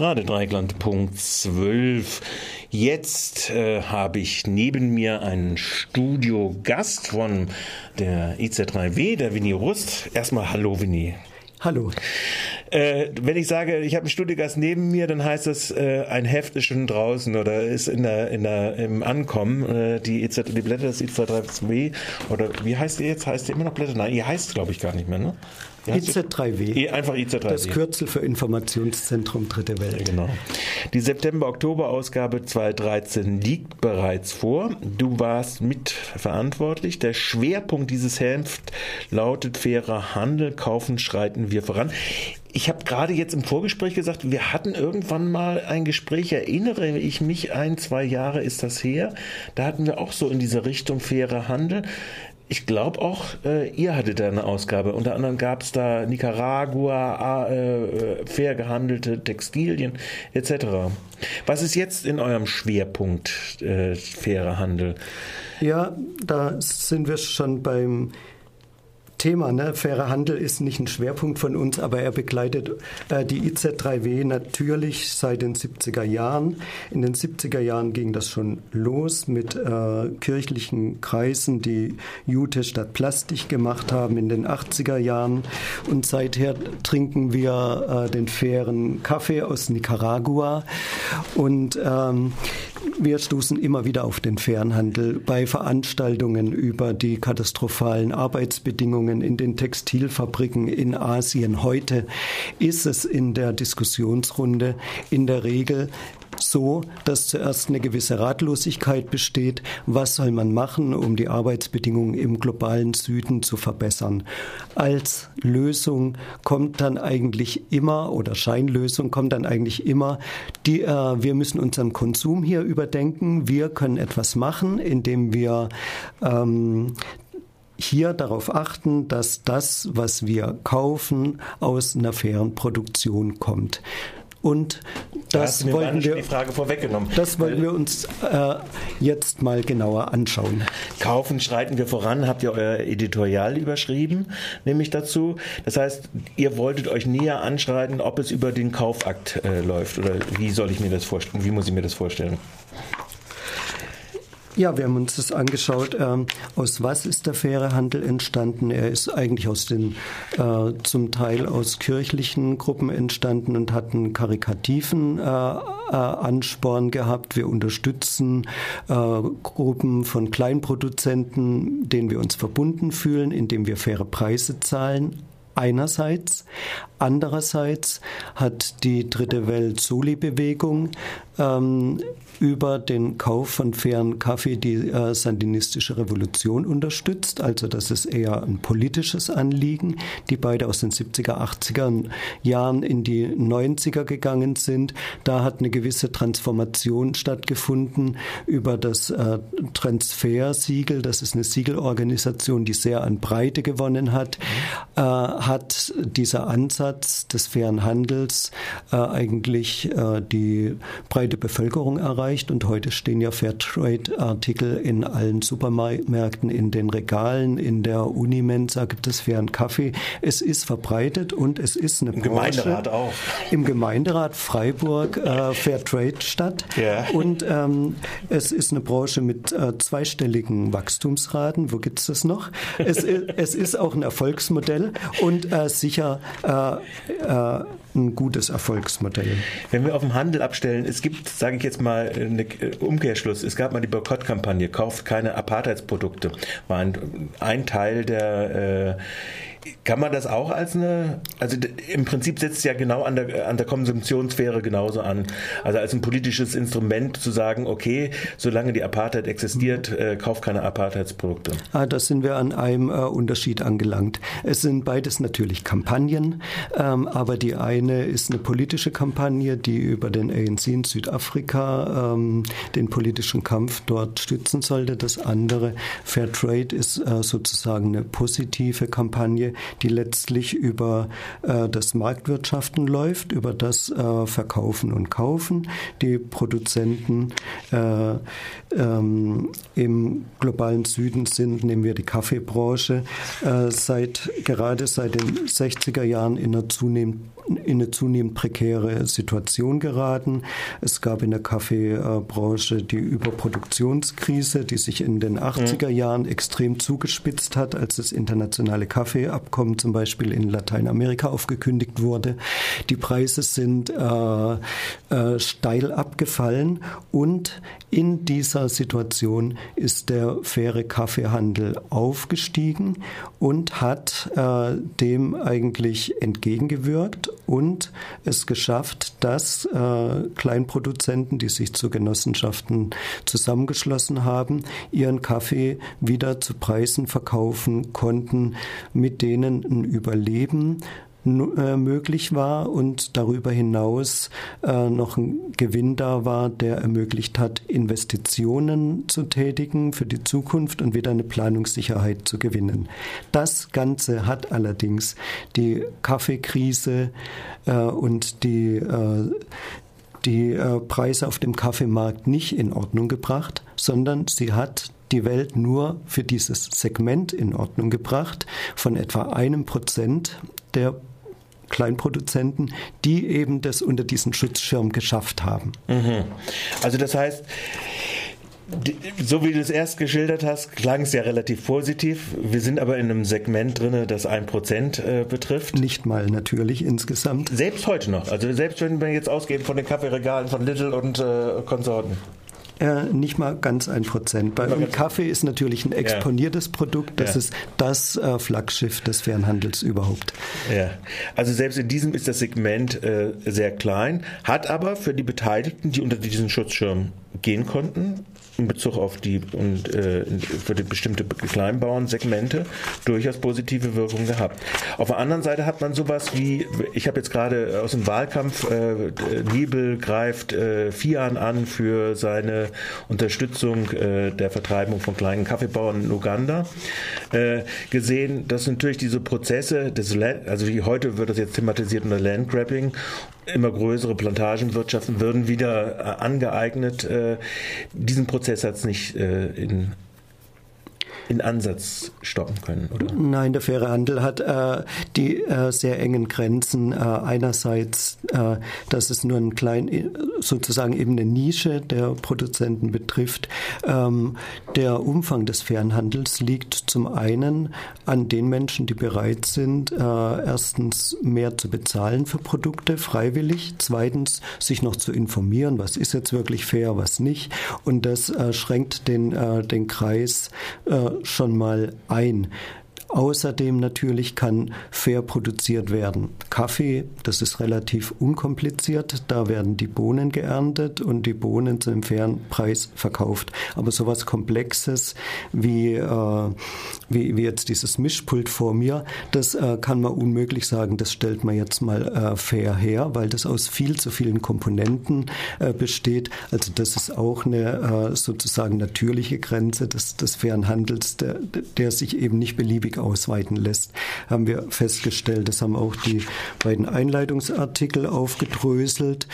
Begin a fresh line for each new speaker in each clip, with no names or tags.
Radio Dreikland Punkt 12. Jetzt äh, habe ich neben mir einen Studiogast von der IZ3W, der Winnie Rust. Erstmal Hallo Winnie.
Hallo.
Äh, wenn ich sage, ich habe einen Studiogast neben mir, dann heißt das, äh, ein Heft ist schon draußen oder ist in der, in der, im Ankommen. Äh, die, EZ, die Blätter des IZ3W, oder wie heißt ihr jetzt? Heißt ihr immer noch Blätter? Nein, ihr heißt glaube ich gar nicht mehr, ne?
IZ3W.
Einfach IZ3W.
Das Kürzel für Informationszentrum Dritte Welt.
Genau. Die September-Oktober-Ausgabe 2013 liegt bereits vor. Du warst mitverantwortlich. Der Schwerpunkt dieses Heft lautet fairer Handel, kaufen, schreiten wir voran. Ich habe gerade jetzt im Vorgespräch gesagt, wir hatten irgendwann mal ein Gespräch, erinnere ich mich, ein, zwei Jahre ist das her. Da hatten wir auch so in diese Richtung fairer Handel. Ich glaube auch, äh, ihr hattet da eine Ausgabe. Unter anderem gab es da Nicaragua, äh, fair gehandelte Textilien etc. Was ist jetzt in eurem Schwerpunkt äh, fairer Handel?
Ja, da sind wir schon beim Thema. Ne? Fairer Handel ist nicht ein Schwerpunkt von uns, aber er begleitet äh, die IZ3W natürlich seit den 70er Jahren. In den 70er Jahren ging das schon los mit äh, kirchlichen Kreisen, die Jute statt Plastik gemacht haben in den 80er Jahren. Und seither trinken wir äh, den fairen Kaffee aus Nicaragua. Und ähm, wir stoßen immer wieder auf den Fernhandel bei Veranstaltungen über die katastrophalen Arbeitsbedingungen in den Textilfabriken in Asien. Heute ist es in der Diskussionsrunde in der Regel so, dass zuerst eine gewisse Ratlosigkeit besteht. Was soll man machen, um die Arbeitsbedingungen im globalen Süden zu verbessern? Als Lösung kommt dann eigentlich immer, oder Scheinlösung kommt dann eigentlich immer, die, äh, wir müssen unseren Konsum hier überdenken. Wir können etwas machen, indem wir ähm, hier darauf achten, dass das, was wir kaufen, aus einer fairen Produktion kommt. Und das
da
wollten wir,
die Frage vorweggenommen.
Das wollen wir uns äh, jetzt mal genauer anschauen.
Kaufen schreiten wir voran, habt ihr euer Editorial überschrieben, nämlich dazu. Das heißt, ihr wolltet euch näher anschreiten, ob es über den Kaufakt äh, läuft oder wie soll ich mir das vorstellen? Wie muss ich mir das vorstellen?
Ja, wir haben uns das angeschaut. Ähm, aus was ist der faire Handel entstanden? Er ist eigentlich aus den, äh, zum Teil aus kirchlichen Gruppen entstanden und hat einen karikativen äh, äh, Ansporn gehabt. Wir unterstützen äh, Gruppen von Kleinproduzenten, denen wir uns verbunden fühlen, indem wir faire Preise zahlen einerseits. Andererseits hat die Dritte Welt Soli-Bewegung ähm, über den Kauf von fairen Kaffee die äh, sandinistische Revolution unterstützt. Also das ist eher ein politisches Anliegen, die beide aus den 70er, 80er Jahren in die 90er gegangen sind. Da hat eine gewisse Transformation stattgefunden über das äh, Transfer-Siegel. Das ist eine Siegelorganisation, die sehr an Breite gewonnen hat. Äh, hat dieser Ansatz des fairen Handels äh, eigentlich äh, die breite Bevölkerung erreicht und heute stehen ja Fairtrade-Artikel in allen Supermärkten, in den Regalen, in der Unimensa gibt es fairen Kaffee. Es ist verbreitet und es ist eine
Im Branche. Gemeinderat auch.
Im Gemeinderat Freiburg äh, Fairtrade statt.
Ja.
Und ähm, es ist eine Branche mit äh, zweistelligen Wachstumsraten. Wo gibt es das noch? Es, es ist auch ein Erfolgsmodell und äh, sicher äh, äh, ein gutes Erfolgsmodell.
Wenn wir auf den Handel abstellen, es gibt, sage ich jetzt mal, einen Umkehrschluss. Es gab mal die Boykottkampagne, kauft keine Apartheidsprodukte, war ein, ein Teil der äh, kann man das auch als eine, also im Prinzip setzt es ja genau an der, an der Konsumptionssphäre genauso an. Also als ein politisches Instrument zu sagen, okay, solange die Apartheid existiert, äh, kauf keine Apartheidsprodukte.
Ah, da sind wir an einem äh, Unterschied angelangt. Es sind beides natürlich Kampagnen, ähm, aber die eine ist eine politische Kampagne, die über den ANC in Südafrika ähm, den politischen Kampf dort stützen sollte. Das andere, Fair Trade, ist äh, sozusagen eine positive Kampagne, die letztlich über äh, das Marktwirtschaften läuft, über das äh, Verkaufen und Kaufen. Die Produzenten äh, ähm, im globalen Süden sind, nehmen wir die Kaffeebranche, äh, seit gerade seit den 60er Jahren in einer zunehmenden in eine zunehmend prekäre Situation geraten. Es gab in der Kaffeebranche die Überproduktionskrise, die sich in den 80er mhm. Jahren extrem zugespitzt hat, als das internationale Kaffeeabkommen zum Beispiel in Lateinamerika aufgekündigt wurde. Die Preise sind äh, äh, steil abgefallen und in dieser Situation ist der faire Kaffeehandel aufgestiegen und hat äh, dem eigentlich entgegengewirkt und es geschafft, dass äh, Kleinproduzenten, die sich zu Genossenschaften zusammengeschlossen haben, ihren Kaffee wieder zu Preisen verkaufen konnten, mit denen ein Überleben äh, möglich war und darüber hinaus äh, noch ein Gewinn da war, der ermöglicht hat, Investitionen zu tätigen für die Zukunft und wieder eine Planungssicherheit zu gewinnen. Das Ganze hat allerdings die Kaffeekrise äh, und die die Preise auf dem Kaffeemarkt nicht in Ordnung gebracht, sondern sie hat die Welt nur für dieses Segment in Ordnung gebracht von etwa einem Prozent der Kleinproduzenten, die eben das unter diesen Schutzschirm geschafft haben.
Mhm. Also das heißt, so wie du es erst geschildert hast, klang es ja relativ positiv. Wir sind aber in einem Segment drin, das ein Prozent äh, betrifft.
Nicht mal natürlich insgesamt.
Selbst heute noch. Also selbst wenn wir jetzt ausgehen von den Kaffeeregalen von Little und äh, Konsorten.
Äh, nicht mal ganz ein Prozent. Bei und Kaffee ist natürlich ein exponiertes ja. Produkt. Das ja. ist das äh, Flaggschiff des Fernhandels überhaupt.
Ja, also selbst in diesem ist das Segment äh, sehr klein, hat aber für die Beteiligten, die unter diesen Schutzschirm gehen konnten, in Bezug auf die und äh, für die bestimmte Kleinbauernsegmente durchaus positive Wirkung gehabt. Auf der anderen Seite hat man sowas wie, ich habe jetzt gerade aus dem Wahlkampf, äh, Nibel greift äh, Fian an für seine Unterstützung äh, der Vertreibung von kleinen Kaffeebauern in Uganda äh, gesehen, dass natürlich diese Prozesse des Land, also wie heute wird das jetzt thematisiert unter Landgrabbing immer größere Plantagenwirtschaften würden wieder äh, angeeignet. Äh, diesen Prozess hat es nicht äh, in in Ansatz stoppen können, oder?
Nein, der faire Handel hat äh, die äh, sehr engen Grenzen. Äh, einerseits, äh, dass es nur ein klein, sozusagen eben eine Nische der Produzenten betrifft. Ähm, der Umfang des fairen Handels liegt zum einen an den Menschen, die bereit sind, äh, erstens mehr zu bezahlen für Produkte, freiwillig. Zweitens, sich noch zu informieren, was ist jetzt wirklich fair, was nicht. Und das äh, schränkt den, den Kreis schon mal ein. Außerdem natürlich kann fair produziert werden. Kaffee, das ist relativ unkompliziert. Da werden die Bohnen geerntet und die Bohnen zu einem fairen Preis verkauft. Aber sowas Komplexes wie, äh, wie, wie, jetzt dieses Mischpult vor mir, das äh, kann man unmöglich sagen, das stellt man jetzt mal äh, fair her, weil das aus viel zu vielen Komponenten äh, besteht. Also das ist auch eine äh, sozusagen natürliche Grenze des, des fairen Handels, der, der sich eben nicht beliebig ausweiten lässt, haben wir festgestellt. Das haben auch die beiden Einleitungsartikel aufgedröselt.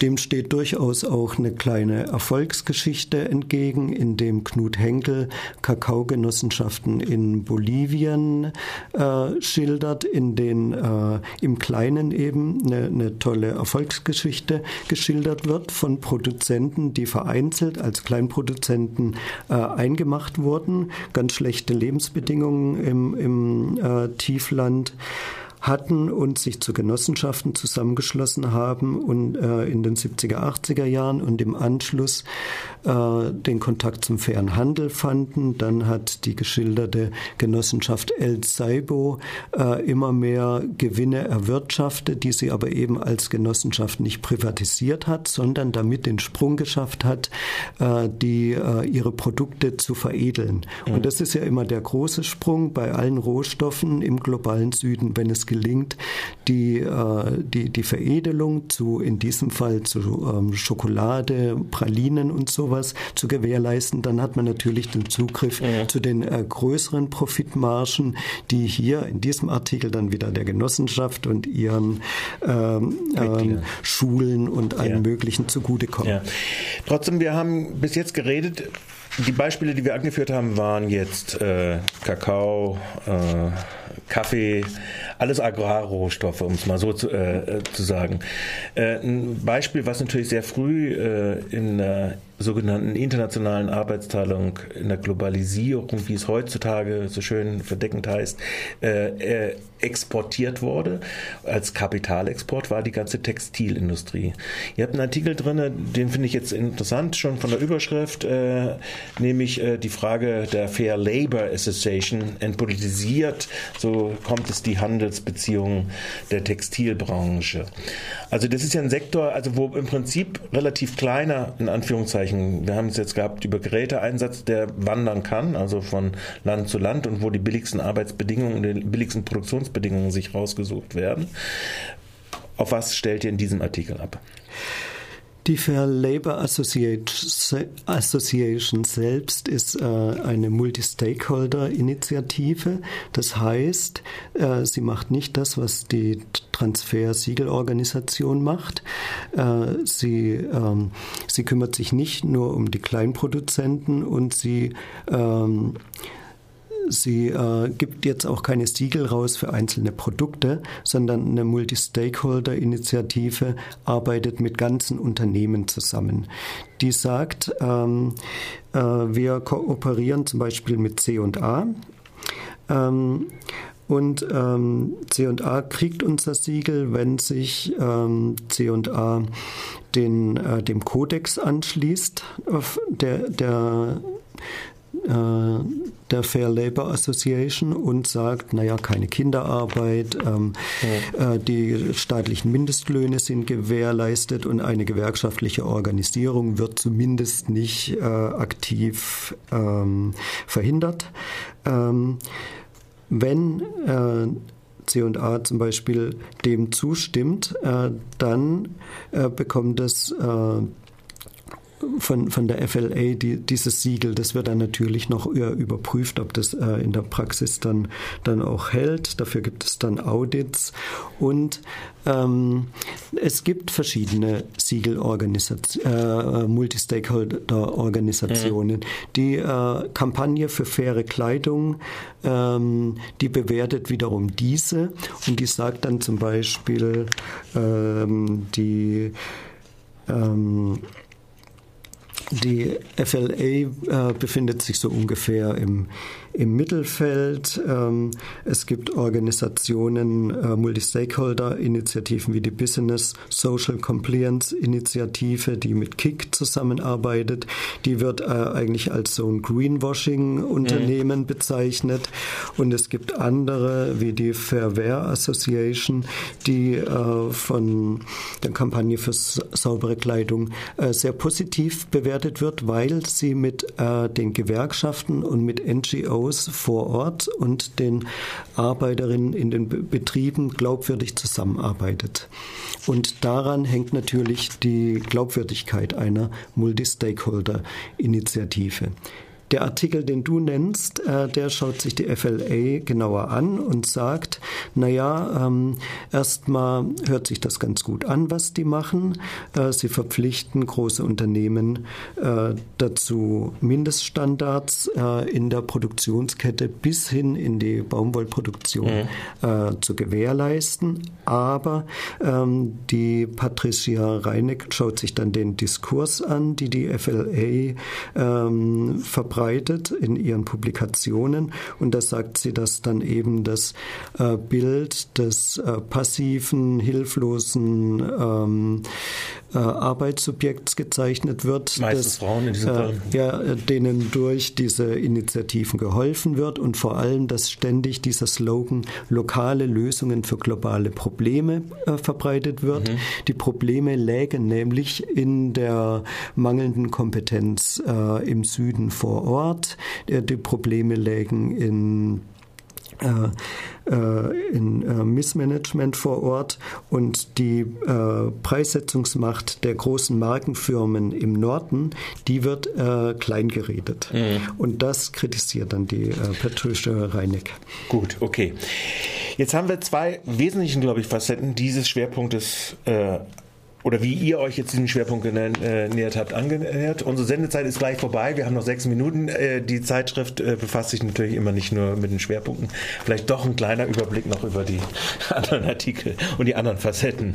Dem steht durchaus auch eine kleine Erfolgsgeschichte entgegen, in dem Knut Henkel Kakaogenossenschaften in Bolivien äh, schildert, in den äh, im Kleinen eben eine, eine tolle Erfolgsgeschichte geschildert wird von Produzenten, die vereinzelt als Kleinproduzenten äh, eingemacht wurden, ganz schlechte Lebensbedingungen im im, äh, Tiefland hatten und sich zu Genossenschaften zusammengeschlossen haben und äh, in den 70er, 80er Jahren und im Anschluss äh, den Kontakt zum fairen Handel fanden. Dann hat die geschilderte Genossenschaft El Saibo äh, immer mehr Gewinne erwirtschaftet, die sie aber eben als Genossenschaft nicht privatisiert hat, sondern damit den Sprung geschafft hat, äh, die äh, ihre Produkte zu veredeln. Mhm. Und das ist ja immer der große Sprung bei allen Rohstoffen im globalen Süden, wenn es gelingt, die, äh, die, die Veredelung zu, in diesem Fall zu ähm, Schokolade, Pralinen und sowas zu gewährleisten, dann hat man natürlich den Zugriff ja. zu den äh, größeren Profitmargen, die hier in diesem Artikel dann wieder der Genossenschaft und ihren ähm, ähm, Schulen und allen ja. möglichen zugutekommen. Ja.
Trotzdem, wir haben bis jetzt geredet die Beispiele, die wir angeführt haben, waren jetzt äh, Kakao, äh, Kaffee, alles Agrarrohstoffe, um es mal so zu, äh, zu sagen. Äh, ein Beispiel, was natürlich sehr früh äh, in der sogenannten internationalen Arbeitsteilung, in der Globalisierung, wie es heutzutage so schön verdeckend heißt, äh, exportiert wurde. Als Kapitalexport war die ganze Textilindustrie. Ihr habt einen Artikel drin, den finde ich jetzt interessant, schon von der Überschrift, äh, nämlich äh, die Frage der Fair Labor Association entpolitisiert, so kommt es die Handelsbeziehungen der Textilbranche. Also das ist ja ein Sektor, also wo im Prinzip relativ kleiner, in Anführungszeichen, wir haben es jetzt gehabt über Geräteeinsatz, der wandern kann, also von Land zu Land und wo die billigsten Arbeitsbedingungen, die billigsten Produktionsbedingungen sich rausgesucht werden. Auf was stellt ihr in diesem Artikel ab?
Die Fair Labor Association selbst ist äh, eine Multi-Stakeholder-Initiative. Das heißt, äh, sie macht nicht das, was die Transfer-Siegelorganisation macht. Äh, sie, ähm, sie kümmert sich nicht nur um die Kleinproduzenten und sie ähm, Sie äh, gibt jetzt auch keine Siegel raus für einzelne Produkte, sondern eine Multi-Stakeholder-Initiative arbeitet mit ganzen Unternehmen zusammen. Die sagt, ähm, äh, wir kooperieren zum Beispiel mit C&A. Ähm, und ähm, C&A kriegt unser Siegel, wenn sich ähm, C&A den, äh, dem Kodex anschließt, der, der der Fair Labor Association und sagt, naja, keine Kinderarbeit, ähm, ja. äh, die staatlichen Mindestlöhne sind gewährleistet und eine gewerkschaftliche Organisierung wird zumindest nicht äh, aktiv ähm, verhindert. Ähm, wenn äh, C&A zum Beispiel dem zustimmt, äh, dann äh, bekommt es äh, von, von der FLA die, dieses Siegel, das wird dann natürlich noch überprüft, ob das äh, in der Praxis dann, dann auch hält. Dafür gibt es dann Audits und ähm, es gibt verschiedene Siegelorganisationen, äh, Multi-Stakeholder-Organisationen. Mhm. Die äh, Kampagne für faire Kleidung, ähm, die bewertet wiederum diese und die sagt dann zum Beispiel, ähm, die ähm, die FLA äh, befindet sich so ungefähr im, im Mittelfeld. Ähm, es gibt Organisationen, äh, Multi-Stakeholder-Initiativen wie die Business Social Compliance Initiative, die mit KIK zusammenarbeitet. Die wird äh, eigentlich als so ein Greenwashing-Unternehmen mhm. bezeichnet. Und es gibt andere wie die Fairware Association, die äh, von der Kampagne für saubere Kleidung äh, sehr positiv bewertet wird, weil sie mit äh, den Gewerkschaften und mit NGOs vor Ort und den Arbeiterinnen in den Betrieben glaubwürdig zusammenarbeitet. Und daran hängt natürlich die Glaubwürdigkeit einer Multi-Stakeholder-Initiative. Der Artikel, den du nennst, äh, der schaut sich die FLA genauer an und sagt, naja, ähm, erstmal hört sich das ganz gut an, was die machen. Äh, sie verpflichten große Unternehmen äh, dazu, Mindeststandards äh, in der Produktionskette bis hin in die Baumwollproduktion mhm. Äh, zu gewährleisten. Aber ähm, die Patricia Reineck schaut sich dann den Diskurs an, die die FLA ähm, verbreitet verbreitet in ihren Publikationen. Und da sagt sie, dass dann eben das äh, Bild des äh, passiven, hilflosen ähm, äh, Arbeitssubjekts gezeichnet wird.
Meistens das, Frauen in diesem äh, Fall.
Ja, denen durch diese Initiativen geholfen wird und vor allem, dass ständig dieser Slogan lokale Lösungen für globale Probleme äh, verbreitet wird. Mhm. Die Probleme lägen nämlich in der mangelnden Kompetenz äh, im Süden vor Ort. Die Probleme lägen in äh, äh, in äh, Missmanagement vor Ort und die Preissetzungsmacht der großen Markenfirmen im Norden, die wird kleingeredet. Mhm. Und das kritisiert dann die Patricia Reineck.
Gut, okay. Jetzt haben wir zwei wesentlichen, glaube ich, Facetten dieses Schwerpunktes oder wie ihr euch jetzt diesen Schwerpunkt genähert habt, angenähert. Unsere Sendezeit ist gleich vorbei. Wir haben noch sechs Minuten. Die Zeitschrift befasst sich natürlich immer nicht nur mit den Schwerpunkten. Vielleicht doch ein kleiner Überblick noch über die anderen Artikel und die anderen Facetten.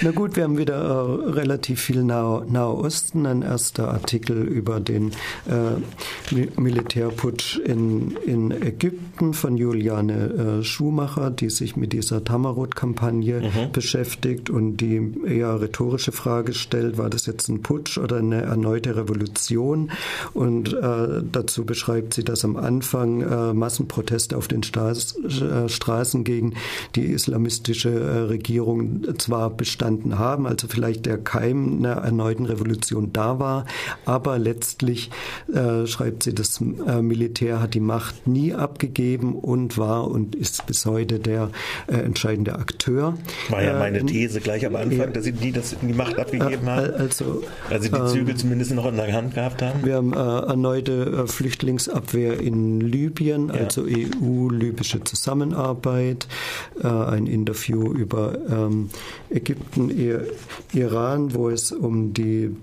Na gut, wir haben wieder äh, relativ viel Nahe, Nahe Osten. Ein erster Artikel über den äh, Militärputsch in, in Ägypten von Juliane äh, Schumacher, die sich mit dieser Tamarot-Kampagne mhm. beschäftigt und die eher rhetorische Frage stellt, war das jetzt ein Putsch oder eine erneute Revolution? Und äh, dazu beschreibt sie, dass am Anfang äh, Massenproteste auf den Straß, äh, Straßen gegen die islamistische äh, Regierung zwar bestanden haben, also vielleicht der Keim einer erneuten Revolution da war, aber letztlich äh, schreibt sie, das äh, Militär hat die Macht nie abgegeben und war und ist bis heute der entscheidende Akteur.
War ja meine These gleich am Anfang, dass sie nie das, die Macht abgegeben haben.
Also,
also die Zügel ähm, zumindest noch in der Hand gehabt haben.
Wir haben erneute Flüchtlingsabwehr in Libyen, ja. also EU-libysche Zusammenarbeit, ein Interview über ähm, Ägypten, Iran, wo es um die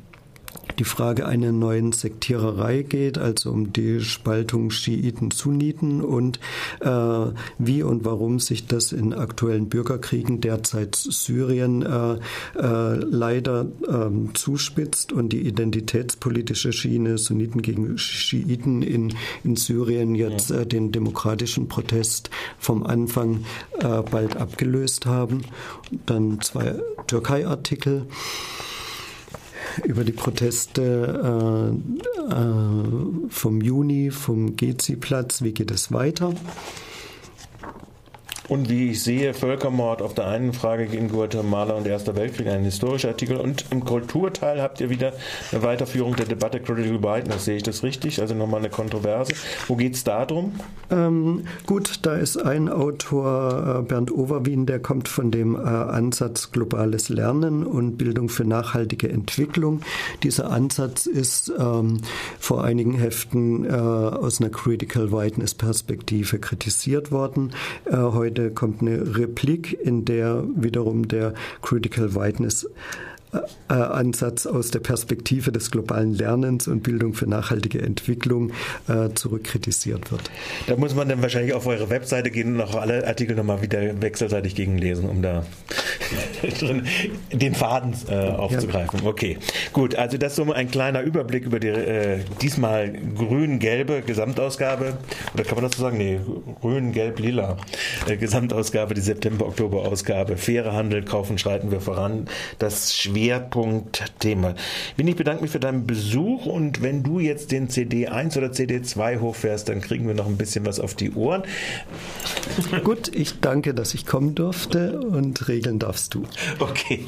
die Frage einer neuen Sektiererei geht, also um die Spaltung Schiiten-Sunniten und äh, wie und warum sich das in aktuellen Bürgerkriegen derzeit Syrien äh, äh, leider ähm, zuspitzt und die identitätspolitische Schiene Sunniten gegen Schiiten in, in Syrien jetzt äh, den demokratischen Protest vom Anfang äh, bald abgelöst haben. Dann zwei Türkei-Artikel über die Proteste äh, äh, vom Juni vom Gezi-Platz. Wie geht es weiter?
Und wie ich sehe, Völkermord auf der einen Frage gegen Guatemala und Erster Weltkrieg, ein historischer Artikel. Und im Kulturteil habt ihr wieder eine Weiterführung der Debatte Critical Whiteness. Sehe ich das richtig? Also nochmal eine Kontroverse. Wo geht es da drum?
Ähm, gut, da ist ein Autor, äh, Bernd Overwien, der kommt von dem äh, Ansatz globales Lernen und Bildung für nachhaltige Entwicklung. Dieser Ansatz ist ähm, vor einigen Heften äh, aus einer Critical Whiteness Perspektive kritisiert worden. Äh, heute Seite kommt eine Replik, in der wiederum der Critical Whiteness Ansatz aus der Perspektive des globalen Lernens und Bildung für nachhaltige Entwicklung äh, zurückkritisiert wird.
Da muss man dann wahrscheinlich auf eure Webseite gehen und auch alle Artikel nochmal wieder wechselseitig gegenlesen, um da den Faden äh, aufzugreifen. Ja. Okay, gut. Also das ist so ein kleiner Überblick über die äh, diesmal grün-gelbe Gesamtausgabe. Oder kann man das so sagen? Nee, grün-gelb-lila äh, Gesamtausgabe, die September-Oktober-Ausgabe. Faire Handel, kaufen, schreiten wir voran. Das Schwerpunktthema. Bin ich bedanke mich für deinen Besuch und wenn du jetzt den CD1 oder CD2 hochfährst, dann kriegen wir noch ein bisschen was auf die Ohren.
Gut, ich danke, dass ich kommen durfte und regeln darfst du.
Okay.